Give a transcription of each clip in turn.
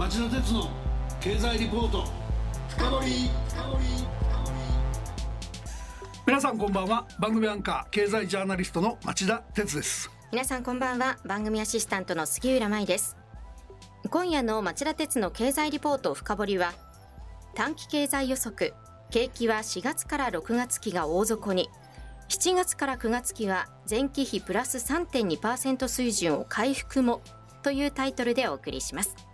町田鉄の経済リポート。深掘皆さんこんばんは。番組アンカー経済ジャーナリストの町田鉄です。皆さんこんばんは。番組アシスタントの杉浦舞です。今夜の町田鉄の経済リポート深掘は短期経済予測。景気は4月から6月期が大底に。7月から9月期は前期比プラス3.2%水準を回復も。というタイトルでお送りします。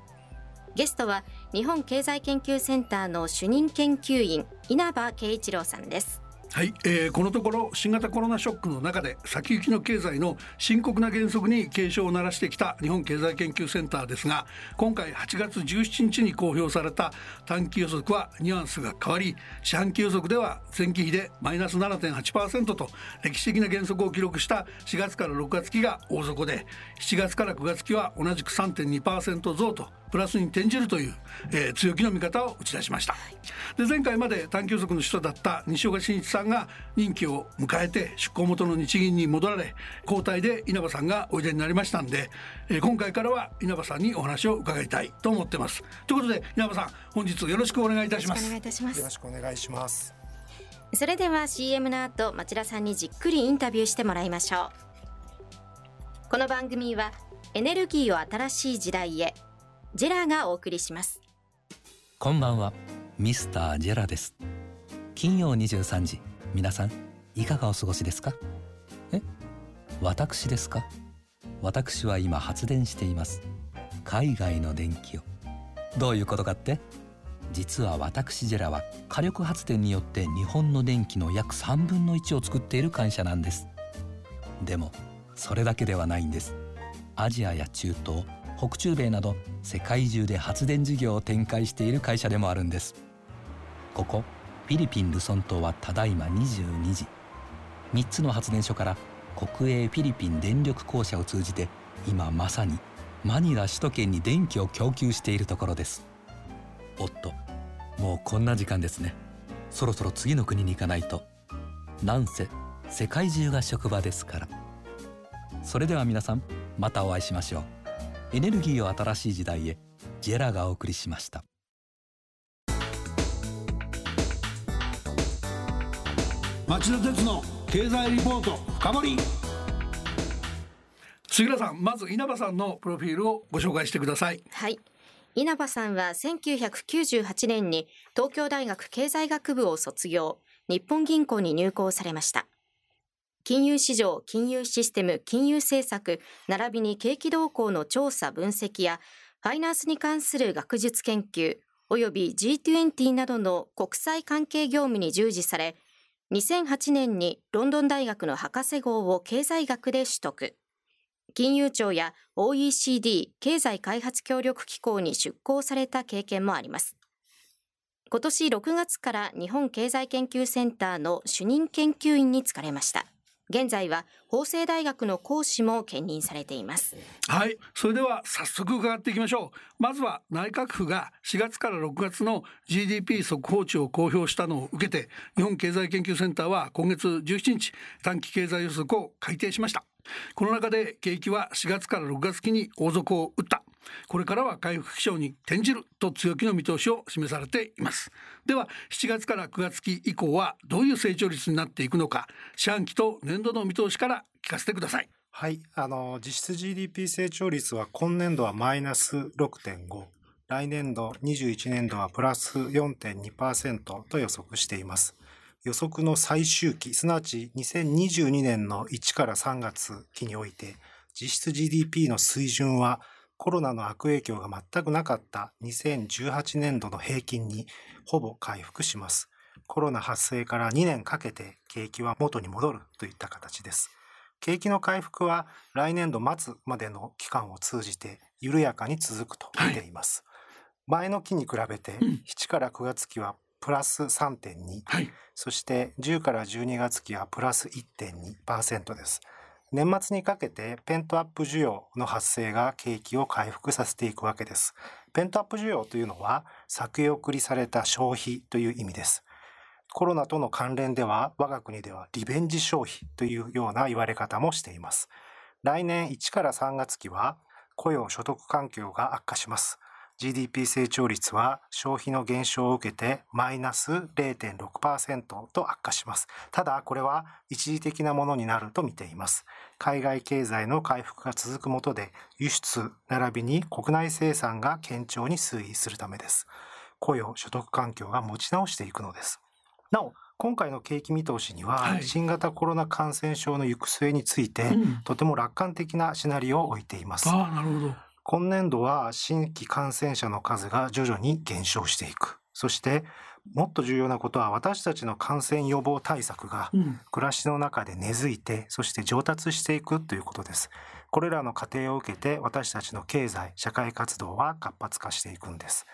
ゲストは日本経済研究センターの主任研究員稲葉圭一郎さんです。はい、えー、このところ新型コロナショックの中で先行きの経済の深刻な減速に警鐘を鳴らしてきた日本経済研究センターですが今回8月17日に公表された短期予測はニュアンスが変わり四半期予測では前期比でマイナス7.8%と歴史的な減速を記録した4月から6月期が大底で7月から9月期は同じく3.2%増とプラスに転じるという、えー、強気の見方を打ち出しました。で前回まで短期予測の首都だった西岡真一さんが任期を迎えて出向元の日銀に戻られ交代で稲葉さんがおいでになりましたんで、えー、今回からは稲葉さんにお話を伺いたいと思ってます。ということで稲葉さん本日よろしくお願いいたします。お願いいたします。よろしくお願いします。それでは CM の後町田さんにじっくりインタビューしてもらいましょう。この番組はエネルギーを新しい時代へジェラがお送りします。こんばんは。ミスタージェラです。金曜23時。皆さんいかがお過ごしですか？え？私ですか？私は今発電しています。海外の電気を。どういうことかって？実は私ジェラは火力発電によって日本の電気の約3分の1を作っている会社なんです。でもそれだけではないんです。アジアや中東北中米など世界中で発電事業を展開している会社でもあるんです。ここフィリピン・ルソン島はただいま22時3つの発電所から国営フィリピン電力公社を通じて今まさにマニラ首都圏に電気を供給しているところです。おっともうこんな時間ですね。そろそろ次の国に行かないと。なんせ世界中が職場ですから。それでは皆さんまたお会いしましょう。エネルギーを新しい時代へジェラがお送りしました。町田鉄の経済リポート深掘杉浦さんまず稲葉さんのプロフィールをご紹介してください。はい。稲葉さんは1998年に東京大学経済学部を卒業日本銀行に入行されました金融市場、金融システム、金融政策、並びに景気動向の調査分析や、ファイナンスに関する学術研究、及び G20 などの国際関係業務に従事され、2008年にロンドン大学の博士号を経済学で取得。金融庁や OECD 経済開発協力機構に出向された経験もあります。今年6月から日本経済研究センターの主任研究員に就かれました。現在は法政大学の講師も兼任されています。はい。それでは早速伺っていきましょう。まずは内閣府が4月から6月の GDP 速報値を公表したのを受けて日本経済研究センターは今月17日短期経済予測を改定しました。この中で景気は4月から6月期に大底を打った。これからは回復基調に転じると強気の見通しを示されています。では7月から9月期以降はどういう成長率になっていくのか四半期と年度の見通しから聞かせてください。はいあの実質 GDP 成長率は今年度はマイナス6.5来年度21年度はプラス4.2%と予測しています。予測の最終期すなわち2022年の1から3月期において実質 GDP の水準はコロナの悪影響が全くなかった2018年度の平均にほぼ回復します。コロナ発生から2年かけて景気は元に戻るといった形です。景気の回復は来年度末までの期間を通じて緩やかに続くと見ています。はい、前の期に比べて7から9月期はプラス3.2、はい、そして10から12月期はプラス1.2%です。年末にかけてペントアップ需要の発生が景気を回復させていくわけです。ペントアップ需要というのは先送りされた消費という意味です。コロナとの関連では我が国ではリベンジ消費というような言われ方もしています。来年1から3月期は雇用所得環境が悪化します。GDP 成長率は消費の減少を受けてマイナス0.6%と悪化します。ただこれは一時的なものになると見ています。海外経済の回復が続くもとで輸出並びに国内生産が堅調に推移するためです。雇用所得環境が持ち直していくのです。なお今回の景気見通しには、新型コロナ感染症の行く末について、とても楽観的なシナリオを置いています。あなるほど今年度は新規感染者の数が徐々に減少していく。そしてもっと重要なことは私たちの感染予防対策が暮らしの中で根付いて、そして上達していくということです。これらの過程を受けて私たちの経済、社会活動は活発化していくんです。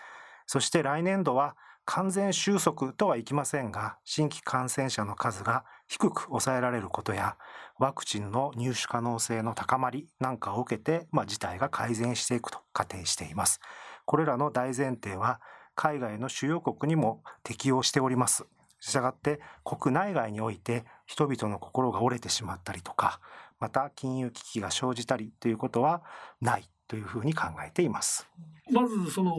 そして来年度は完全収束とはいきませんが、新規感染者の数が低く抑えられることや、ワクチンの入手可能性の高まりなんかを受けて、まあ、事態が改善していくと仮定しています。これらの大前提は、海外の主要国にも適用しております。したがって国内外において人々の心が折れてしまったりとか、また金融危機が生じたりということはないというふうに考えています。まずその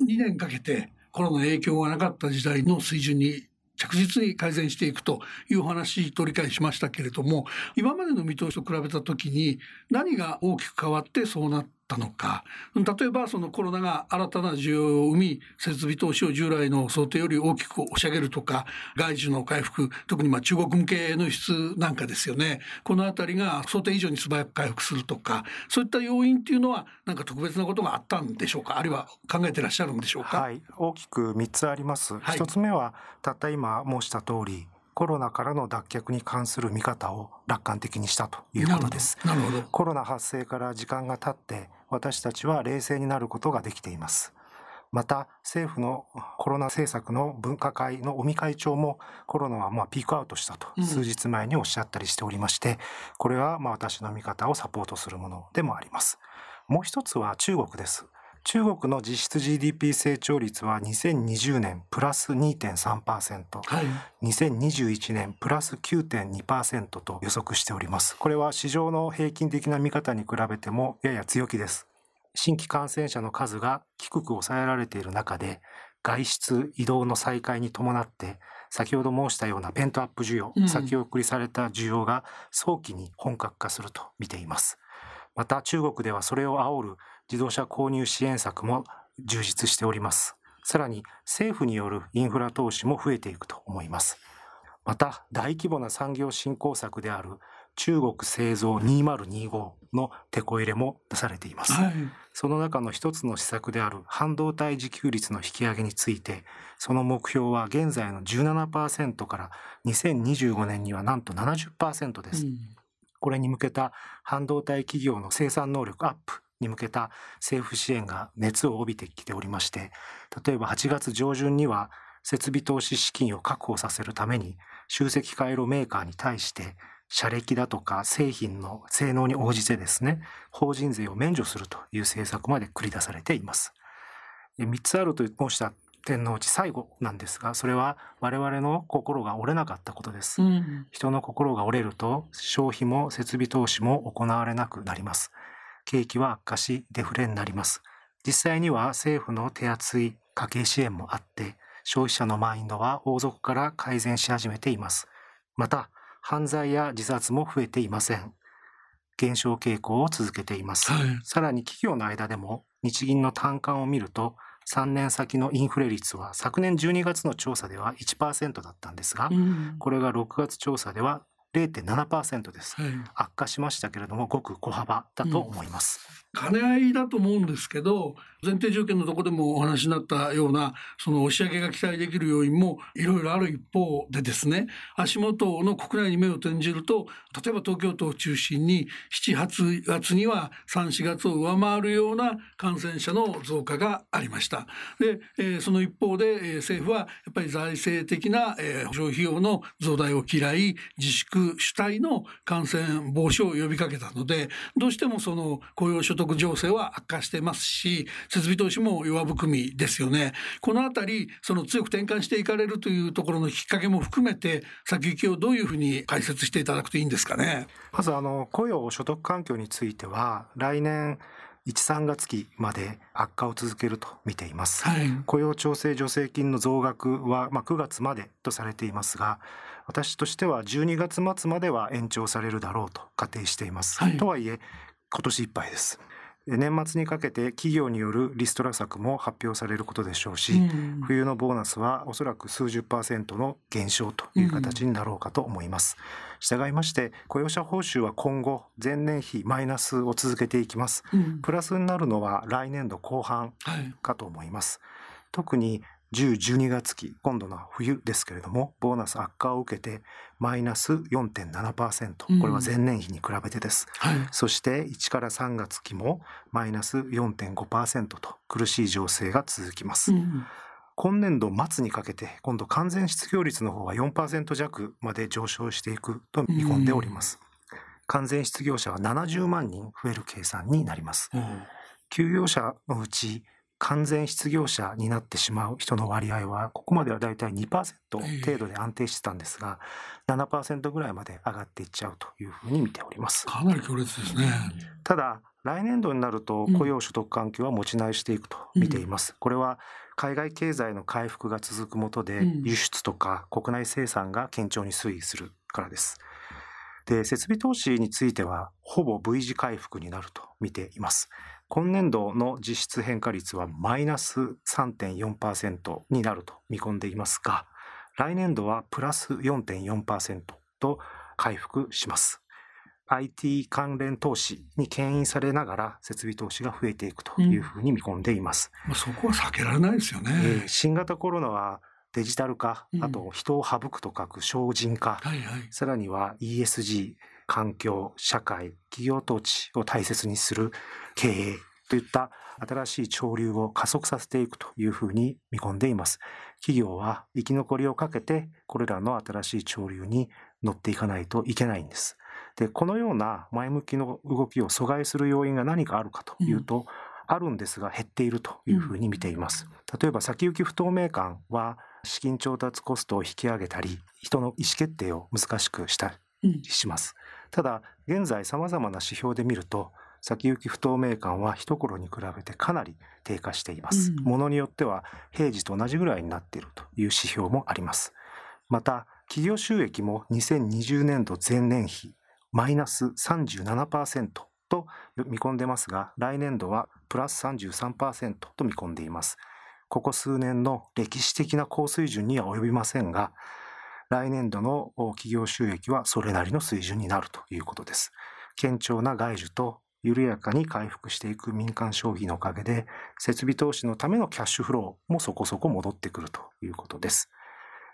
2年かけてコロナの影響がなかった時代の水準に着実に改善していくという話取り返しましたけれども今までの見通しと比べた時に何が大きく変わってそうなったのか。例えばそのコロナが新たな需要を生み設備投資を従来の想定より大きく押し上げるとか外需の回復特にまあ中国向けの輸出なんかですよね。この辺りが想定以上に素早く回復するとかそういった要因っていうのはなんか特別なことがあったんでしょうか？あるいは考えてらっしゃるんでしょうか、はい、大きく3つあります、はい、1つ目はたった今申した通りコロナからの脱却に関する見方を楽観的にしたということです。コロナ発生から時間が経って私たちは冷静になることができています。また政府のコロナ政策の分科会の尾身会長もコロナはまあピークアウトしたと数日前におっしゃったりしておりまして、これはまあ私の見方をサポートするものでもあります。もう一つは中国です。中国の実質 GDP 成長率は2020年プラス2.3%、はい、2021年プラス9.2%と予測しております。これは市場の平均的な見方に比べてもやや強気です。新規感染者の数が低く抑えられている中で、外出、移動の再開に伴って、先ほど申したようなペントアップ需要、うん、先送りされた需要が早期に本格化すると見ています。また中国ではそれを煽る自動車購入支援策も充実しております。さらに政府によるインフラ投資も増えていくと思います。また大規模な産業振興策である中国製造2025の手こ入れも出されています、はい、その中の一つの施策である半導体自給率の引き上げについてその目標は現在の17%から2025年にはなんと70%です、うん、これに向けた半導体企業の生産能力アップに向けた政府支援が熱を帯びてきておりまして例えば8月上旬には設備投資資金を確保させるために集積回路メーカーに対して車歴だとか製品の性能に応じてですね法人税を免除するという政策まで繰り出されています。3つあると申した点のうち最後なんですがそれは我々の心が折れなかったことです、うん、人の心が折れると消費も設備投資も行われなくなります景気は悪化しデフレになります。実際には政府の手厚い家計支援もあって、消費者のマインドは王族から改善し始めています。また、犯罪や自殺も増えていません。減少傾向を続けています。はい、さらに企業の間でも日銀の単価を見ると3年先のインフレ率は昨年12月の調査では1%だったんですが、うん、これが6月調査では0.7%です、はい、悪化しましたけれどもごく小幅だと思います、うん、兼ね合いだと思うんですけど前提条件のとこでもお話になったようなその押し上げが期待できる要因もいろいろある一方でですね足元の国内に目を転じると例えば東京都を中心に78月には34月を上回るような感染者の増加がありました。で、えー、その一方で、えー、政府はやっぱり財政的な、えー、保障費用の増大を嫌い自粛主体の感染防止を呼びかけたのでどうしてもその雇用所得情勢は悪化してますし設備投資も弱含みですよね。このあたりその強く転換していかれるというところのきっかけも含めて先行きをどういうふうに解説していただくといいんですかね。まずあの雇用所得環境については来年1、3月期まで悪化を続けると見ています。はい、雇用調整助成金の増額は、まあ、9月までとされていますが、私としては12月末までは延長されるだろうと仮定しています。はい、とはいえ、今年いっぱいです。年末にかけて企業によるリストラ策も発表されることでしょうし、うん、冬のボーナスはおそらく数十パーセントの減少という形になろうかと思います。従いまして雇用者報酬は今後前年比マイナスを続けていきます。うん、プラスになるのは来年度後半かと思います。はい、特に10、12月期、今度の冬ですけれども、ボーナス悪化を受けて、マイナス4.7%、これは前年比に比べてです。うんはい、そして1から3月期もマイナス4.5%と苦しい情勢が続きます。うん今年度末にかけて今度完全失業率の方は4%弱まで上昇していくと見込んでおります。完全失業者は70万人増える計算になります。休業者のうち完全失業者になってしまう人の割合はここまではだいたい2%程度で安定してたんですが、7%ぐらいまで上がっていっちゃうというふうに見ております。かなり強烈ですね。ただ来年度になると雇用所得環境は持ち直していくと見ています、うん、これは海外経済の回復が続くもとで輸出とか国内生産が堅調に推移するからです。で設備投資についてはほぼ V 字回復になると見ています今年度の実質変化率はマイナス3.4%になると見込んでいますが、来年度はプラス4.4%と回復します。IT 関連投資に牽引されながら設備投資が増えていくというふうに見込んでいます。うん、そこは避けられないですよね。えー、新型コロナはデジタル化、あと人を省くと書く精進化、はいはい、さらには ESG、環境、社会、企業統治を大切にする経営といった新しい潮流を加速させていくというふうに見込んでいます。企業は生き残りをかけてこれらの新しい潮流に乗っていかないといけないんです。で、このような前向きの動きを阻害する要因が何かあるかというと、うん、あるんですが減っているというふうに見ています。例えば先行き不透明感は資金調達コストを引き上げたり、人の意思決定を難しくしたりします。ただ、現在様々な指標で見ると、先行き不透明感は一頃に比べてかなり低下しています。うん、ものによっては平時と同じぐらいになっているという指標もあります。また、企業収益も2020年度前年比マイナス37%と見込んでますが、来年度はプラス33%と見込んでいます。ここ数年の歴史的な高水準には及びませんが、来年度の企業収益はそれなりの水準になるということです。堅調な外需と緩やかに回復していく民間消費のおかげで、設備投資のためのキャッシュフローもそこそこ戻ってくるということです。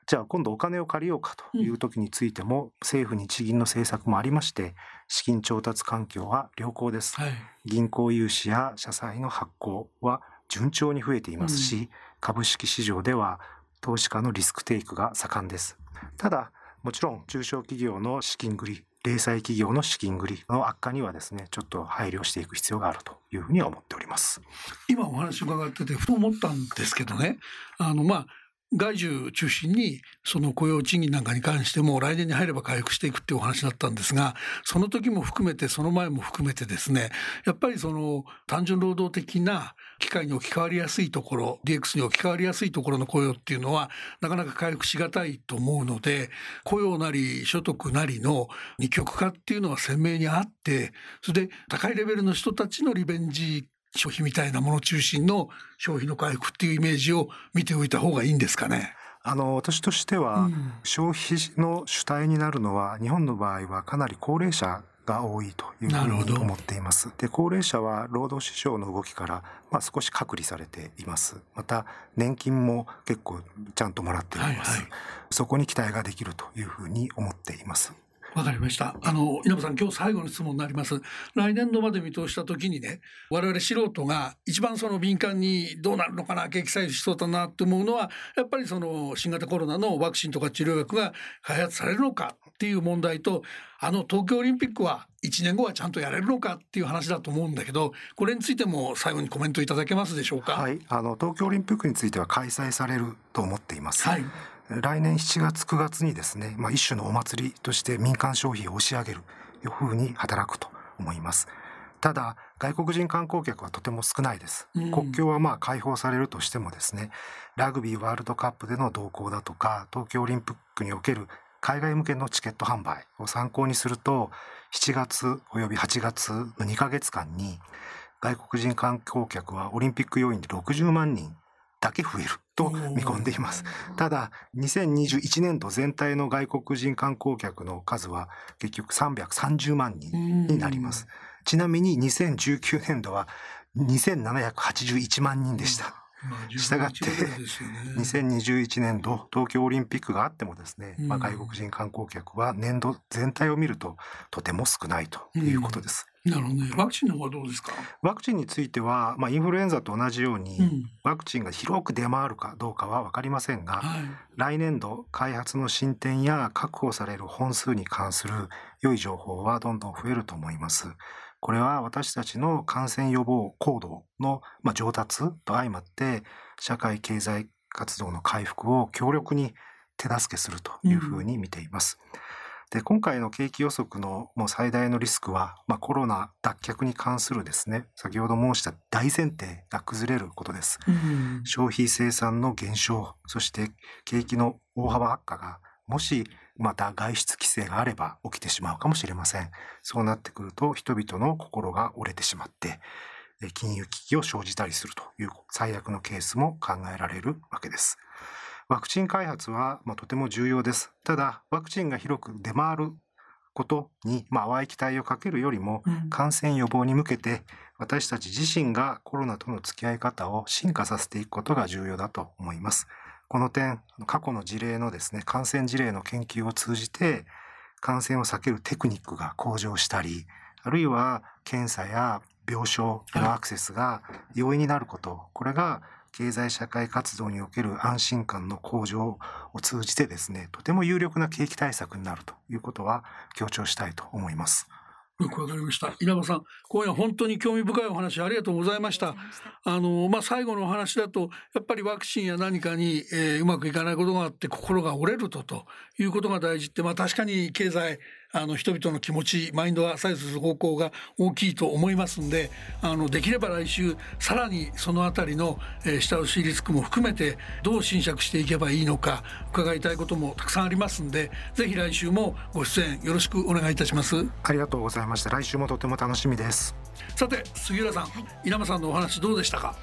じゃあ今度お金を借りようかという時についても、政府日銀の政策もありまして、資金調達環境は良好です。はい、銀行融資や社債の発行は順調に増えていますし、うん、株式市場では投資家のリスクテイクが盛んです。ただ、もちろん中小企業の資金繰り、零細企業の資金繰りの悪化にはですね、ちょっと配慮していく必要があるというふうに思っております。今お話伺っててふと思ったんですけどね、あのまあ外需中心にその雇用賃金なんかに関しても来年に入れば回復していくっていうお話だったんですがその時も含めてその前も含めてですねやっぱりその単純労働的な機会に置き換わりやすいところ DX に置き換わりやすいところの雇用っていうのはなかなか回復しがたいと思うので雇用なり所得なりの二極化っていうのは鮮明にあってそれで高いレベルの人たちのリベンジ消費みたいなもの中心の消費の回復っていうイメージを見ておいた方がいいんですかね？あの私としては、消費の主体になるのは日本の場合はかなり高齢者が多いというふうに思っています。で、高齢者は労働市場の動きから、まあ、少し隔離されています。また、年金も結構ちゃんともらっております。はいはい、そこに期待ができるというふうに思っています。わかりました。あの、稲葉さん、今日最後の質問になります。来年度まで見通したときにね、我々素人が一番その敏感にどうなるのかな、景気再生しそうだなって思うのは、やっぱりその新型コロナのワクチンとか治療薬が開発されるのかっていう問題と、あの東京オリンピックは1年後はちゃんとやれるのかっていう話だと思うんだけど、これについても最後にコメントいただけますでしょうか？はい、あの東京オリンピックについては開催されると思っています。はい。来年7月9月にですね、まあ、一種のお祭りとして民間消費を押し上げるいうふうに働くと思います。ただ外国人観光客はとても少ないです、うん、国境はまあ開放されるとしてもですねラグビーワールドカップでの動向だとか東京オリンピックにおける海外向けのチケット販売を参考にすると7月および8月の2ヶ月間に外国人観光客はオリンピック要員で60万人だけ増えると見込んでいます。ただ、2021年度全体の外国人観光客の数は結局330万人になります。ちなみに2019年度は2781万人でした。したがって、2021年度東京オリンピックがあってもですね、まあ、外国人観光客は年度全体を見るととても少ないということです。なるほどね。ワクチンの方はどうですか？ワクチンについては、まあ、インフルエンザと同じように、うん、ワクチンが広く出回るかどうかは分かりませんが、はい、来年度開発の進展や確保される本数に関する良い情報はどんどん増えると思います。これは私たちの感染予防行動の、まあ、上達と相まって社会経済活動の回復を強力に手助けするというふうに見ています。うんで今回の景気予測のもう最大のリスクは、まあ、コロナ脱却に関するですね。先ほど申した大前提が崩れることです、うん、消費生産の減少そして景気の大幅悪化がもしまた外出規制があれば起きてしまうかもしれませんそうなってくると人々の心が折れてしまって金融危機を生じたりするという最悪のケースも考えられるわけですワクチン開発は、まあ、とても重要です。ただ、ワクチンが広く出回ることに、まあ、淡い期待をかけるよりも、感染予防に向けて、私たち自身がコロナとの付き合い方を進化させていくことが重要だと思います。この点、過去の事例のですね、感染事例の研究を通じて、感染を避けるテクニックが向上したり、あるいは検査や病床へのアクセスが容易になること、これが経済社会活動における安心感の向上を通じてですね、とても有力な景気対策になるということは強調したいと思います。よくわかりました。稲葉さん、今夜本当に興味深いお話ありがとうございました。あの、まあ、最後のお話だと、やっぱりワクチンや何かに、えー、うまくいかないことがあって心が折れると、ということが大事って、まあ、確かに経済、あの人々の気持ちマインドが左右する方向が大きいと思いますんであのできれば来週さらにそのあたりの、えー、下押しリスクも含めてどう侵釈していけばいいのか伺いたいこともたくさんありますんでぜひ来週もご出演よろしくお願いいたします。ありがとうございました。来週もとても楽しみです。さて杉浦さん、はい、稲葉さんのお話どうでしたか？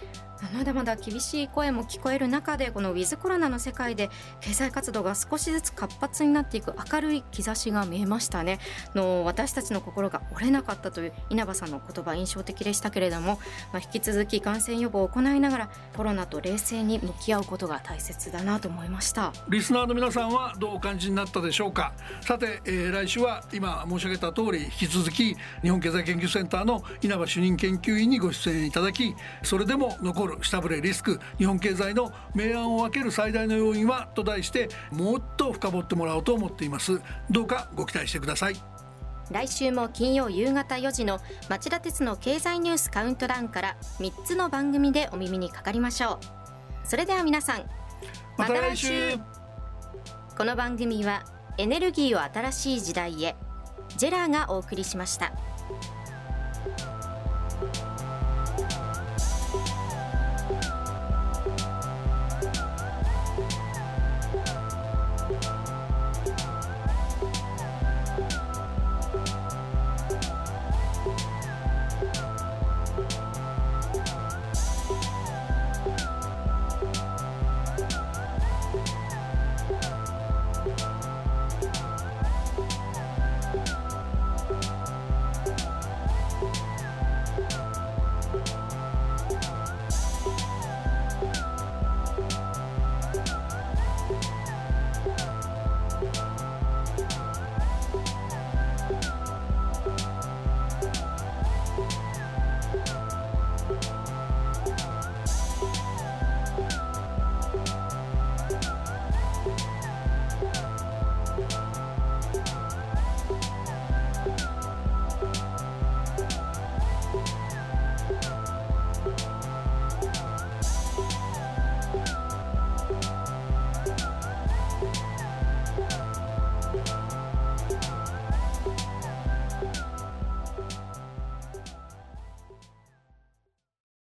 まだまだ厳しい声も聞こえる中でこのウィズコロナの世界で経済活動が少しずつ活発になっていく明るい兆しが見えましたね。の私たちの心が折れなかったという稲葉さんの言葉印象的でしたけれども、まあ、引き続き感染予防を行いながらコロナと冷静に向き合うことが大切だなと思いました。リスナーの皆さんはどうお感じになったでしょうか？さて、えー、来週は今申し上げた通り引き続き日本経済研究センターの稲葉主任研究員にご出演いただきそれでも残る下振れリスク日本経済の明暗を分ける最大の要因はと題してもっと深掘ってもらおうと思っています。どうかご期待してください。来週も金曜夕方4時の町田鉄の経済ニュースカウントダウンから3つの番組でお耳にかかりましょう。それでは皆さんまた来週。この番組はエネルギーを新しい時代へジェラーがお送りしました。